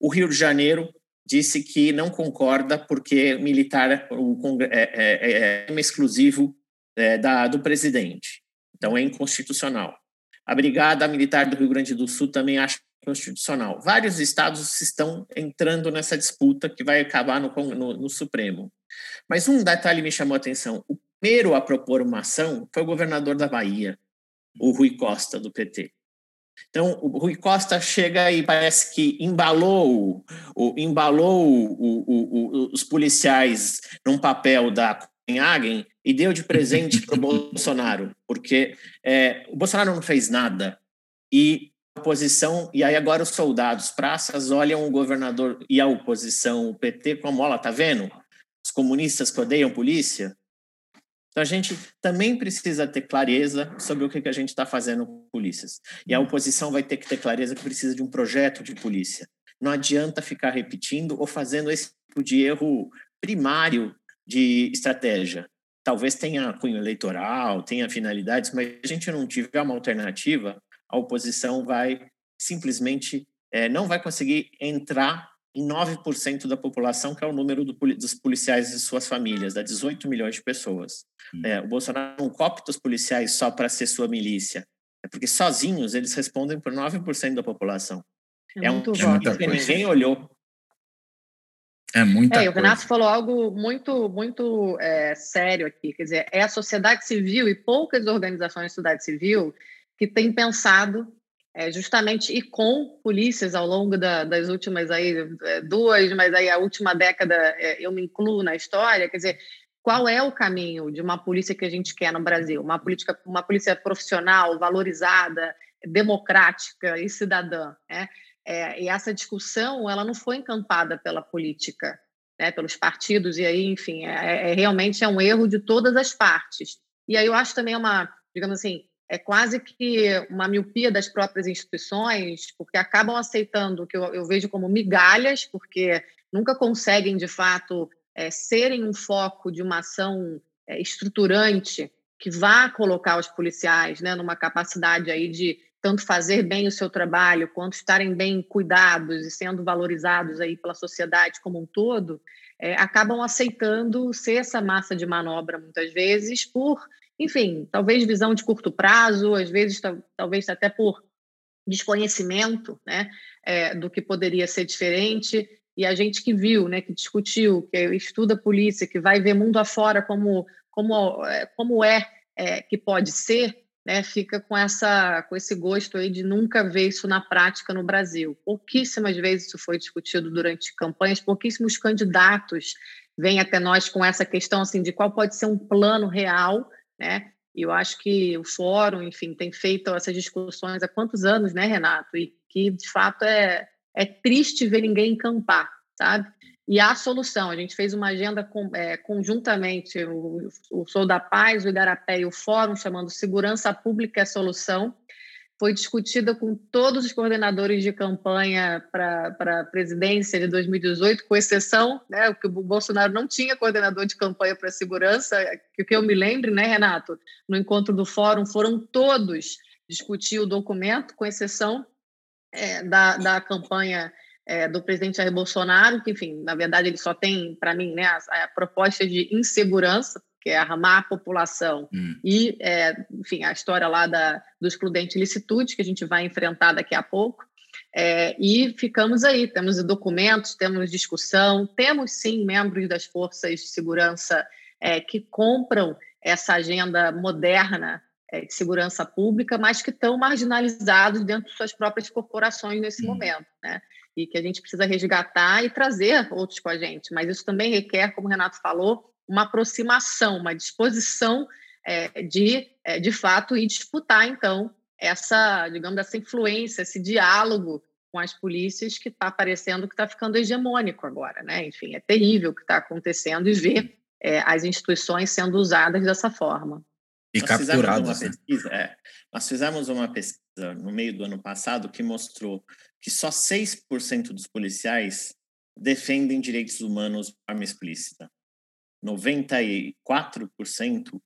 O Rio de Janeiro disse que não concorda porque militar o, é, é, é, é exclusivo é, da, do presidente. Então, é inconstitucional. A Brigada Militar do Rio Grande do Sul também acha constitucional. Vários estados estão entrando nessa disputa que vai acabar no, no, no Supremo. Mas um detalhe me chamou a atenção. O primeiro a propor uma ação foi o governador da Bahia, o Rui Costa, do PT. Então, o Rui Costa chega e parece que embalou, o, embalou o, o, os policiais num papel da Copenhagen e deu de presente para o <laughs> Bolsonaro, porque é, o Bolsonaro não fez nada e oposição, e aí agora os soldados, praças, olham o governador e a oposição, o PT, como, olha, tá vendo? os comunistas que odeiam polícia. Então, a gente também precisa ter clareza sobre o que, que a gente está fazendo com polícias. E a oposição vai ter que ter clareza que precisa de um projeto de polícia. Não adianta ficar repetindo ou fazendo esse tipo de erro primário de estratégia. Talvez tenha cunho eleitoral, tenha finalidades, mas a gente não tiver uma alternativa, a oposição vai simplesmente é, não vai conseguir entrar em 9% da população, que é o número do, dos policiais e suas famílias, dá 18 milhões de pessoas. Hum. É, o Bolsonaro não copta os policiais só para ser sua milícia, é porque sozinhos eles respondem por 9% da população. É, é um tipo que ninguém olhou. É muita é, O Renato falou algo muito, muito é, sério aqui. Quer dizer, é a sociedade civil e poucas organizações de sociedade civil que têm pensado é, justamente e com polícias ao longo da, das últimas aí é, duas, mas aí a última década é, eu me incluo na história, quer dizer, qual é o caminho de uma polícia que a gente quer no Brasil? Uma política, uma polícia profissional, valorizada, democrática e cidadã, né? É, e essa discussão ela não foi encampada pela política, né, pelos partidos e aí, enfim, é, é, realmente é um erro de todas as partes. E aí eu acho também uma, digamos assim, é quase que uma miopia das próprias instituições, porque acabam aceitando o que eu, eu, vejo como migalhas, porque nunca conseguem, de fato, é, serem um foco de uma ação é, estruturante que vá colocar os policiais né, numa capacidade aí de tanto fazer bem o seu trabalho, quanto estarem bem cuidados e sendo valorizados aí pela sociedade como um todo, é, acabam aceitando ser essa massa de manobra muitas vezes por enfim, talvez visão de curto prazo, às vezes talvez até por desconhecimento né, é, do que poderia ser diferente. E a gente que viu, né, que discutiu, que estuda polícia, que vai ver mundo afora como, como, é, como é, é que pode ser, né, fica com essa com esse gosto aí de nunca ver isso na prática no Brasil. Pouquíssimas vezes isso foi discutido durante campanhas, pouquíssimos candidatos vêm até nós com essa questão assim de qual pode ser um plano real, né? E eu acho que o fórum, enfim, tem feito essas discussões há quantos anos, né, Renato? E que de fato é é triste ver ninguém encampar, sabe? E a solução, a gente fez uma agenda com, é, conjuntamente, o, o Sou da Paz, o Igarapé e o Fórum, chamando Segurança Pública é Solução. Foi discutida com todos os coordenadores de campanha para a presidência de 2018, com exceção, né, que o Bolsonaro não tinha coordenador de campanha para segurança, que que eu me lembre, né, Renato, no encontro do Fórum, foram todos discutir o documento, com exceção é, da, da campanha é, do presidente Jair Bolsonaro, que, enfim, na verdade, ele só tem, para mim, né, a, a, proposta de insegurança, que é armar a população, hum. e, é, enfim, a história lá da, do excludente licitude, que a gente vai enfrentar daqui a pouco. É, e ficamos aí, temos documentos, temos discussão, temos sim membros das forças de segurança é, que compram essa agenda moderna é, de segurança pública, mas que estão marginalizados dentro de suas próprias corporações nesse hum. momento, né? E que a gente precisa resgatar e trazer outros com a gente. Mas isso também requer, como o Renato falou, uma aproximação, uma disposição é, de, é, de fato, ir disputar, então, essa, digamos, essa influência, esse diálogo com as polícias que está parecendo que está ficando hegemônico agora, né? Enfim, é terrível o que está acontecendo e ver é, as instituições sendo usadas dessa forma. E nós capturados. Fizemos né? pesquisa, é, nós fizemos uma pesquisa no meio do ano passado que mostrou que só 6% dos policiais defendem direitos humanos de forma explícita. 94%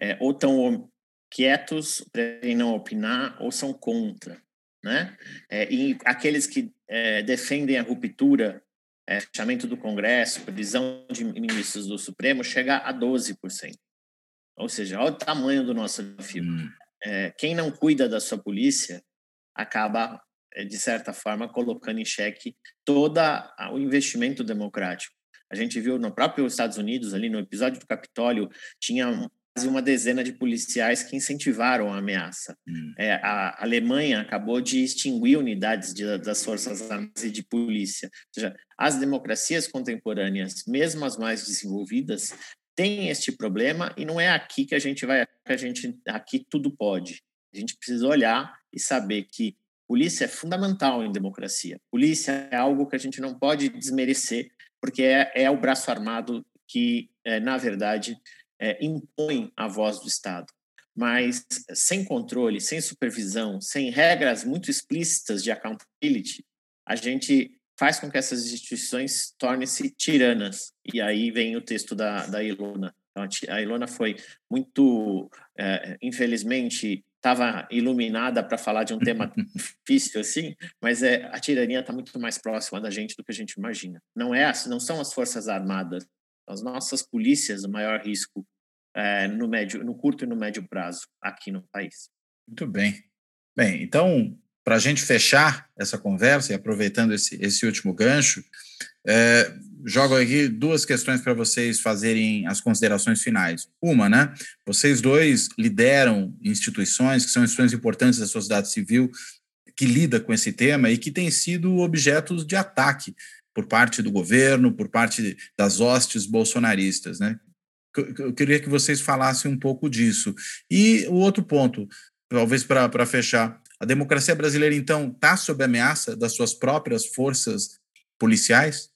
é, ou estão quietos para não opinar ou são contra. Né? É, e aqueles que é, defendem a ruptura, é, fechamento do Congresso, prisão de ministros do Supremo, chega a 12%. Ou seja, olha o tamanho do nosso desafio. Hum. É, quem não cuida da sua polícia acaba, é, de certa forma, colocando em xeque todo o investimento democrático. A gente viu no próprio Estados Unidos, ali no episódio do Capitólio, tinha quase uma dezena de policiais que incentivaram a ameaça. Hum. É, a Alemanha acabou de extinguir unidades de, das forças armadas e de polícia. Ou seja, as democracias contemporâneas, mesmo as mais desenvolvidas, tem este problema e não é aqui que a gente vai, que a gente aqui tudo pode. A gente precisa olhar e saber que polícia é fundamental em democracia. Polícia é algo que a gente não pode desmerecer, porque é, é o braço armado que, é, na verdade, é, impõe a voz do Estado. Mas sem controle, sem supervisão, sem regras muito explícitas de accountability, a gente faz com que essas instituições tornem-se tiranas. E aí vem o texto da, da Ilona. Então, a Ilona foi muito, é, infelizmente, estava iluminada para falar de um tema <laughs> difícil assim, mas é, a tirania está muito mais próxima da gente do que a gente imagina. Não é, não são as forças armadas, as nossas polícias o maior risco é, no médio, no curto e no médio prazo aqui no país. Muito bem. Bem, então para a gente fechar essa conversa e aproveitando esse, esse último gancho, é, jogo aqui duas questões para vocês fazerem as considerações finais. Uma, né? Vocês dois lideram instituições que são instituições importantes da sociedade civil que lida com esse tema e que têm sido objetos de ataque por parte do governo, por parte das hostes bolsonaristas, né? Eu queria que vocês falassem um pouco disso. E o outro ponto, talvez para fechar, a democracia brasileira, então, está sob ameaça das suas próprias forças policiais?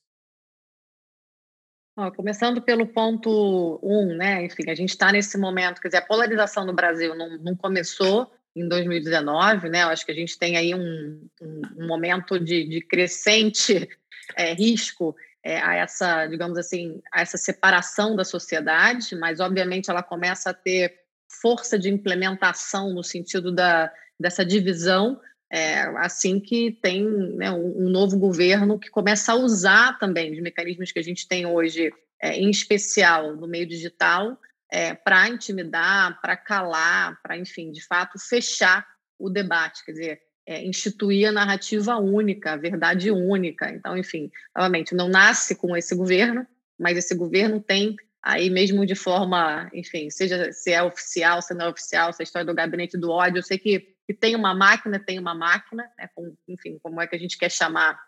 Começando pelo ponto um, né? Enfim, a gente está nesse momento, quer dizer, a polarização no Brasil não, não começou em 2019, né? Eu acho que a gente tem aí um, um, um momento de, de crescente é, risco é, a essa, digamos assim, a essa separação da sociedade, mas obviamente ela começa a ter força de implementação no sentido da, dessa divisão, é, assim que tem né, um, um, novo governo que começa a usar também os mecanismos que a gente tem hoje, é, em especial no meio digital, é, para intimidar, para calar, para, enfim, de fato, fechar o debate, quer dizer, é, instituir a narrativa única, a verdade única. Então, enfim, novamente, não nasce com esse governo, mas esse governo tem aí mesmo de forma, enfim, seja se é oficial, se não é oficial, se é a história do gabinete do ódio, eu sei que, que tem uma máquina, tem uma máquina, né, com, enfim, como é que a gente quer chamar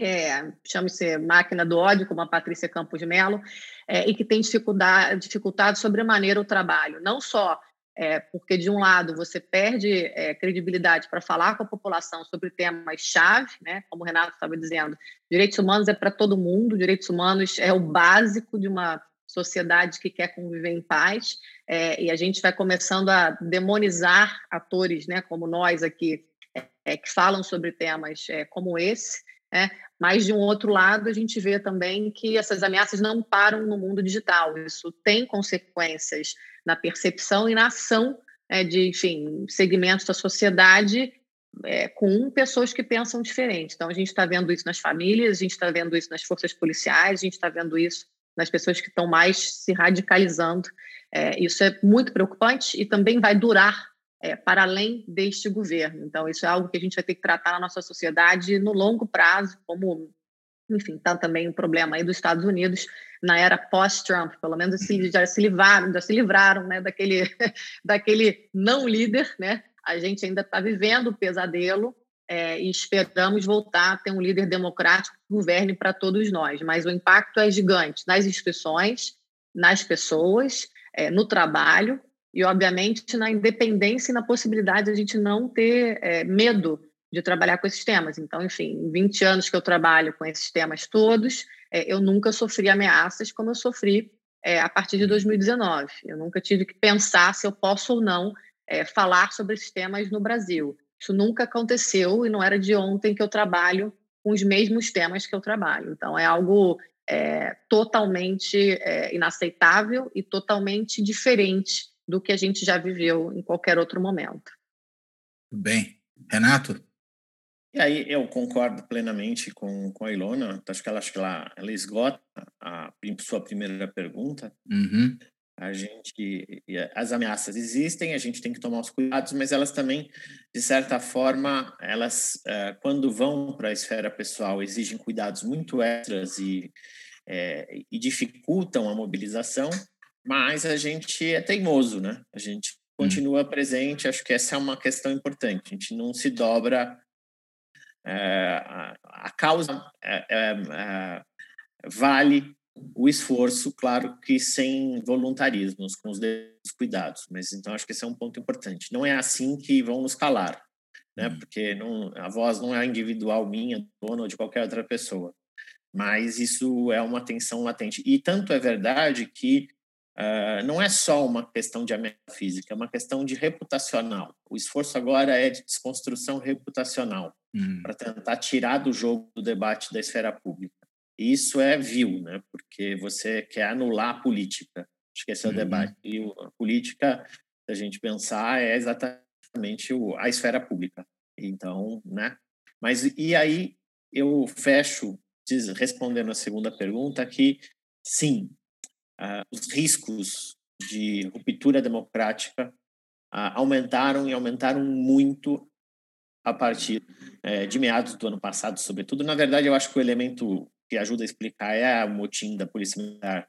é, chame-se máquina do ódio, como a Patrícia Campos Melo, é, e que tem dificuldade, dificultado sobremaneira o trabalho, não só é, porque, de um lado, você perde é, credibilidade para falar com a população sobre temas-chave, né? como o Renato estava dizendo, direitos humanos é para todo mundo, direitos humanos é o básico de uma sociedade que quer conviver em paz, é, e a gente vai começando a demonizar atores né, como nós aqui, é, que falam sobre temas é, como esse, né? Mas, de um outro lado, a gente vê também que essas ameaças não param no mundo digital. Isso tem consequências na percepção e na ação é, de, enfim, segmentos da sociedade é, com pessoas que pensam diferente. Então, a gente está vendo isso nas famílias, a gente está vendo isso nas forças policiais, a gente está vendo isso nas pessoas que estão mais se radicalizando. É, isso é muito preocupante e também vai durar é, para além deste governo. Então, isso é algo que a gente vai ter que tratar na nossa sociedade no longo prazo, como, enfim, está também um problema aí dos Estados Unidos na era pós-Trump, pelo menos se, já se livraram, já se livraram né, daquele, <laughs> daquele não líder, né? A gente ainda está vivendo o pesadelo é, e esperamos voltar a ter um líder democrático que governe para todos nós. Mas o impacto é gigante nas instituições, nas pessoas, é, no trabalho e, obviamente, na independência e na possibilidade de a gente não ter é, medo de trabalhar com esses temas. Então, enfim, em 20 anos que eu trabalho com esses temas todos, é, eu nunca sofri ameaças como eu sofri é, a partir de 2019. Eu nunca tive que pensar se eu posso ou não é, falar sobre esses temas no Brasil. Isso nunca aconteceu e não era de ontem que eu trabalho com os mesmos temas que eu trabalho. Então, é algo é, totalmente é, inaceitável e totalmente diferente do que a gente já viveu em qualquer outro momento. Bem. Renato? E aí eu concordo plenamente com, com a Ilona. Acho que ela, acho que ela, ela esgota a sua primeira pergunta. Uhum. A gente, as ameaças existem, a gente tem que tomar os cuidados, mas elas também, de certa forma, elas, eh, quando vão para a esfera pessoal, exigem cuidados muito extras e, é, e dificultam a mobilização mas a gente é teimoso, né? A gente continua presente, acho que essa é uma questão importante. A gente não se dobra. É, a, a, causa é, vale o esforço, claro que sem voluntarismos, com os cuidados. Mas então acho que esse é um ponto importante. Não é assim que vão nos calar, né? Uhum. Porque não, a voz não é individual minha, dona ou de qualquer outra pessoa. Mas isso é uma tensão latente. E tanto é verdade que Uh, não é só uma questão de ameaça física, é uma questão de reputacional. O esforço agora é de desconstrução reputacional uhum. para tentar tirar do jogo do debate da esfera pública. E isso é vil, né? Porque você quer anular a política. Acho que esse é o uhum. debate. E a política, se a gente pensar, é exatamente a esfera pública. Então, né? Mas e aí eu fecho respondendo a segunda pergunta que sim, uh, os riscos de ruptura democrática uh, aumentaram e aumentaram muito a partir uh, de meados do ano passado, sobretudo. Na verdade, eu acho que o elemento que ajuda a explicar é o motim da Polícia Militar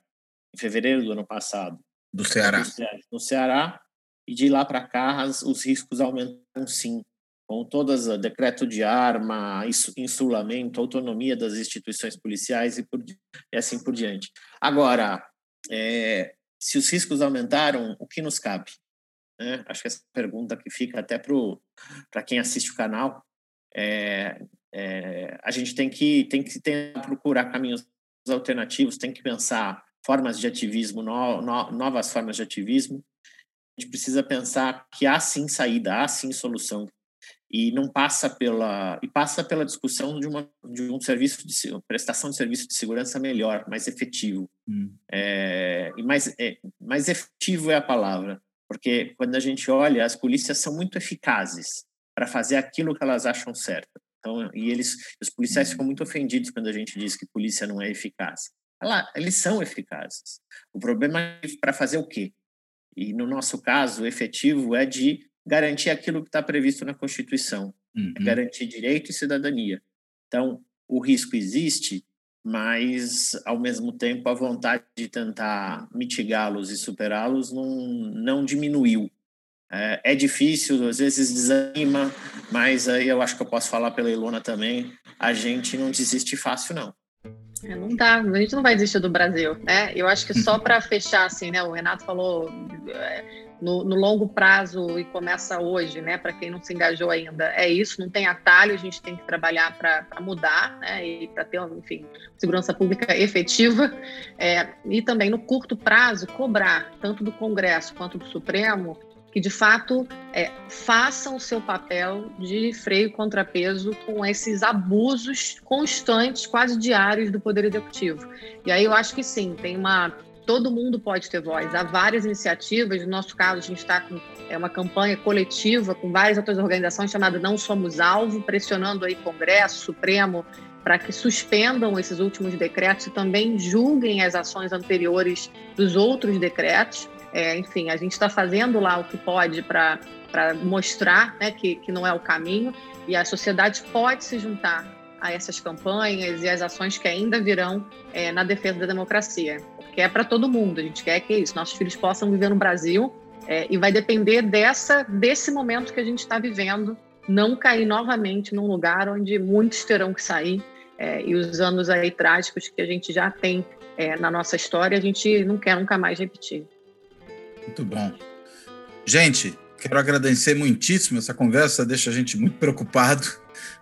em fevereiro do ano passado. Do Ceará. No Ceará. E de lá para cá, os riscos aumentaram sim com todas o decreto de arma, insulamento, autonomia das instituições policiais e, por, e assim por diante. Agora, é, se os riscos aumentaram, o que nos cabe? Né? Acho que essa pergunta que fica até para quem assiste o canal, é, é, a gente tem que, tem que tentar procurar caminhos alternativos, tem que pensar formas de ativismo, no, no, novas formas de ativismo. A gente precisa pensar que há sim saída, há sim solução e não passa pela e passa pela discussão de uma de um serviço de prestação de serviço de segurança melhor, mais efetivo. Hum. É, e mais é, mais efetivo é a palavra, porque quando a gente olha, as polícias são muito eficazes para fazer aquilo que elas acham certo. Então, e eles os policiais ficam muito ofendidos quando a gente diz que polícia não é eficaz. Ela, eles são eficazes. O problema é para fazer o quê? E no nosso caso, o efetivo é de garantir aquilo que está previsto na Constituição, uhum. garantir direito e cidadania. Então, o risco existe mas ao mesmo tempo a vontade de tentar mitigá-los e superá-los não, não diminuiu. É, é, difícil, às vezes desanima, mas aí eu acho que eu posso falar pela Ilona também, a gente não desiste fácil, não. É, não dá, a gente não vai desistir do Brasil, né? Eu acho que só <laughs> para fechar, assim, né? O Renato falou é, no, no, longo prazo e começa hoje, né? Para quem não se engajou ainda, é isso, não tem atalho, a gente tem que trabalhar para mudar, né? E para ter, enfim, segurança pública efetiva. É, e também no curto prazo, cobrar, tanto do Congresso quanto do Supremo, que de fato é, façam o seu papel de freio e contrapeso com esses abusos constantes, quase diários do Poder Executivo. E aí eu acho que sim, tem uma. Todo mundo pode ter voz. Há várias iniciativas. No nosso caso, a gente está com é, uma campanha coletiva com várias outras organizações chamada Não Somos Alvo, pressionando aí Congresso, Supremo, para que suspendam esses últimos decretos e também julguem as ações anteriores dos outros decretos. É, enfim, a gente está fazendo lá o que pode para mostrar né, que, que não é o caminho e a sociedade pode se juntar a essas campanhas e as ações que ainda virão é, na defesa da democracia, porque é para todo mundo. A gente quer que isso, nossos filhos possam viver no Brasil é, e vai depender dessa desse momento que a gente está vivendo, não cair novamente num lugar onde muitos terão que sair é, e os anos aí trágicos que a gente já tem é, na nossa história a gente não quer nunca mais repetir. Muito bom. Gente, quero agradecer muitíssimo. Essa conversa deixa a gente muito preocupado,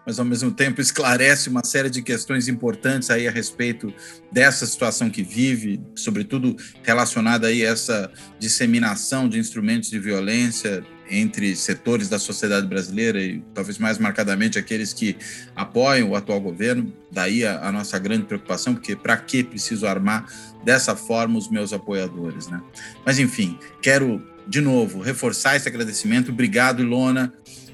mas ao mesmo tempo esclarece uma série de questões importantes aí a respeito dessa situação que vive, sobretudo relacionada aí a essa disseminação de instrumentos de violência entre setores da sociedade brasileira e talvez mais marcadamente aqueles que apoiam o atual governo. Daí a, a nossa grande preocupação, porque para que preciso armar dessa forma os meus apoiadores, né? Mas enfim, quero de novo reforçar esse agradecimento. Obrigado, Ilona.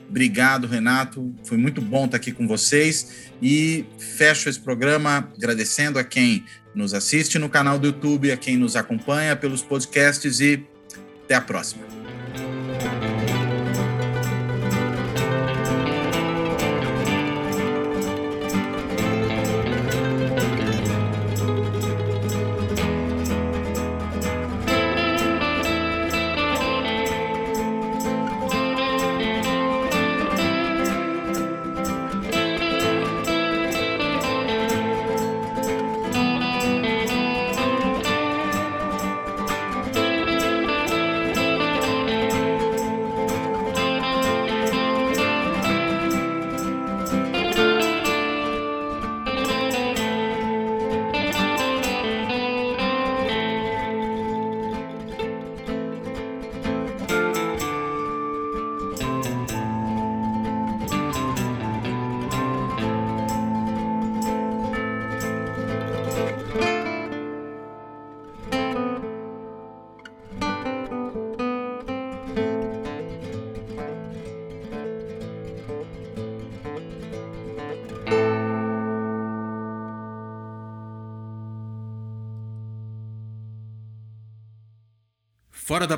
Obrigado, Renato. Foi muito bom estar aqui com vocês e fecho esse programa agradecendo a quem nos assiste no canal do YouTube, a quem nos acompanha pelos podcasts e até a próxima.